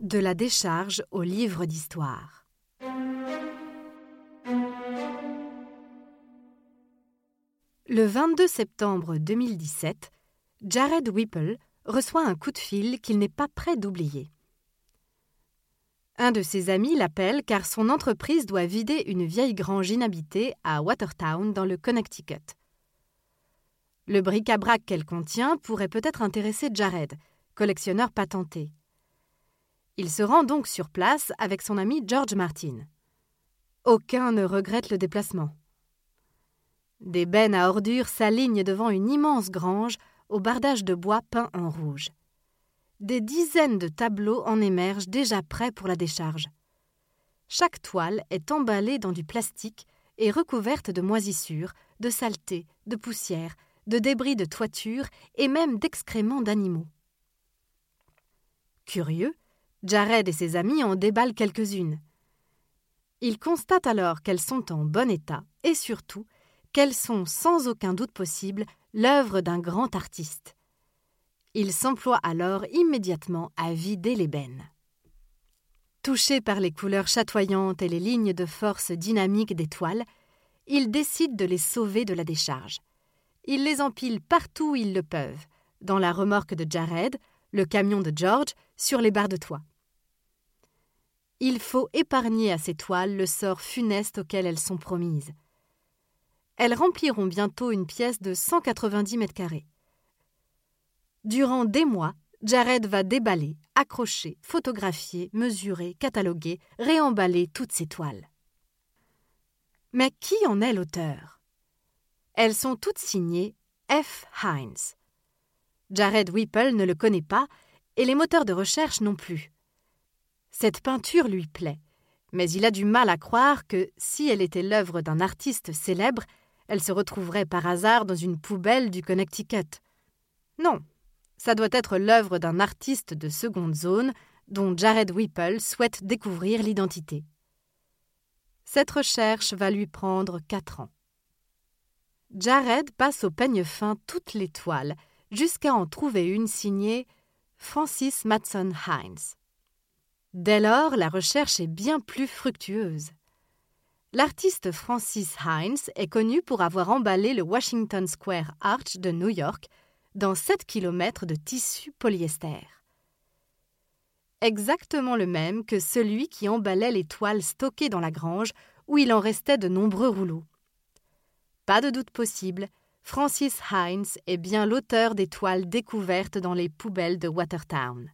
De la décharge au livre d'histoire. Le 22 septembre 2017, Jared Whipple reçoit un coup de fil qu'il n'est pas prêt d'oublier. Un de ses amis l'appelle car son entreprise doit vider une vieille grange inhabitée à Watertown dans le Connecticut. Le bric-à-brac qu'elle contient pourrait peut-être intéresser Jared, collectionneur patenté. Il se rend donc sur place avec son ami George Martin. Aucun ne regrette le déplacement. Des bennes à ordures s'alignent devant une immense grange au bardage de bois peint en rouge. Des dizaines de tableaux en émergent déjà prêts pour la décharge. Chaque toile est emballée dans du plastique et recouverte de moisissures, de saleté, de poussière, de débris de toiture et même d'excréments d'animaux. Curieux, Jared et ses amis en déballent quelques-unes. Ils constatent alors qu'elles sont en bon état et surtout qu'elles sont sans aucun doute possible l'œuvre d'un grand artiste. Ils s'emploient alors immédiatement à vider bennes. Touchés par les couleurs chatoyantes et les lignes de force dynamique des toiles, ils décident de les sauver de la décharge. Ils les empilent partout où ils le peuvent, dans la remorque de Jared, le camion de George, sur les barres de toit. Il faut épargner à ces toiles le sort funeste auquel elles sont promises. Elles rempliront bientôt une pièce de 190 mètres carrés. Durant des mois, Jared va déballer, accrocher, photographier, mesurer, cataloguer, réemballer toutes ces toiles. Mais qui en est l'auteur? Elles sont toutes signées F. Hines. Jared Whipple ne le connaît pas et les moteurs de recherche non plus. Cette peinture lui plaît, mais il a du mal à croire que, si elle était l'œuvre d'un artiste célèbre, elle se retrouverait par hasard dans une poubelle du Connecticut. Non, ça doit être l'œuvre d'un artiste de seconde zone dont Jared Whipple souhaite découvrir l'identité. Cette recherche va lui prendre quatre ans. Jared passe au peigne fin toutes les toiles, jusqu'à en trouver une signée Francis Matson Hines. Dès lors, la recherche est bien plus fructueuse. L'artiste Francis Hines est connu pour avoir emballé le Washington Square Arch de New York dans 7 km de tissu polyester. Exactement le même que celui qui emballait les toiles stockées dans la grange où il en restait de nombreux rouleaux. Pas de doute possible, Francis Hines est bien l'auteur des toiles découvertes dans les poubelles de Watertown.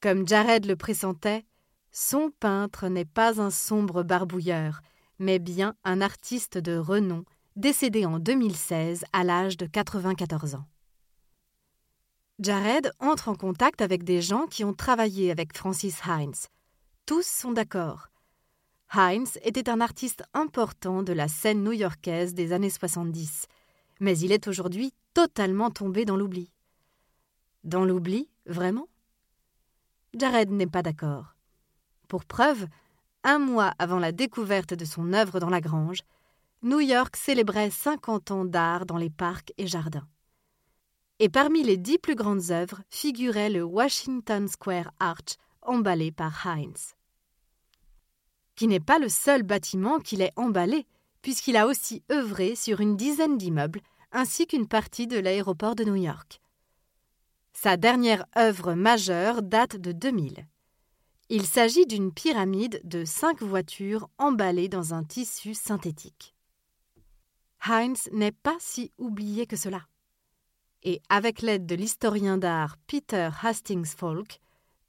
Comme Jared le pressentait, son peintre n'est pas un sombre barbouilleur, mais bien un artiste de renom, décédé en 2016 à l'âge de 94 ans. Jared entre en contact avec des gens qui ont travaillé avec Francis Hines. Tous sont d'accord. Hines était un artiste important de la scène new-yorkaise des années 70, mais il est aujourd'hui totalement tombé dans l'oubli. Dans l'oubli, vraiment? Jared n'est pas d'accord. Pour preuve, un mois avant la découverte de son œuvre dans la grange, New York célébrait 50 ans d'art dans les parcs et jardins. Et parmi les dix plus grandes œuvres figurait le Washington Square Arch emballé par Hines. Qui n'est pas le seul bâtiment qu'il ait emballé, puisqu'il a aussi œuvré sur une dizaine d'immeubles ainsi qu'une partie de l'aéroport de New York. Sa dernière œuvre majeure date de 2000. Il s'agit d'une pyramide de cinq voitures emballées dans un tissu synthétique. Heinz n'est pas si oublié que cela. Et avec l'aide de l'historien d'art Peter Hastings Falk,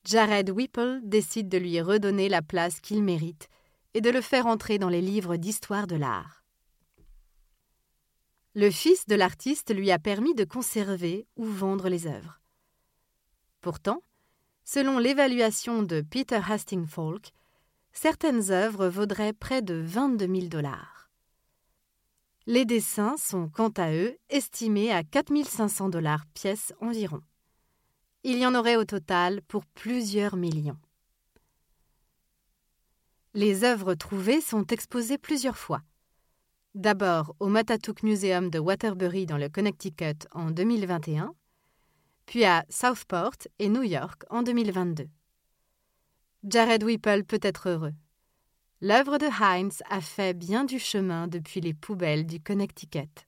Jared Whipple décide de lui redonner la place qu'il mérite et de le faire entrer dans les livres d'histoire de l'art. Le fils de l'artiste lui a permis de conserver ou vendre les œuvres. Pourtant, selon l'évaluation de Peter Hastings Falk, certaines œuvres vaudraient près de 22 000 dollars. Les dessins sont quant à eux estimés à 4 500 dollars pièce environ. Il y en aurait au total pour plusieurs millions. Les œuvres trouvées sont exposées plusieurs fois. D'abord au Matatook Museum de Waterbury dans le Connecticut en 2021, puis à Southport et New York en 2022. Jared Whipple peut être heureux. L'œuvre de Heinz a fait bien du chemin depuis les poubelles du Connecticut.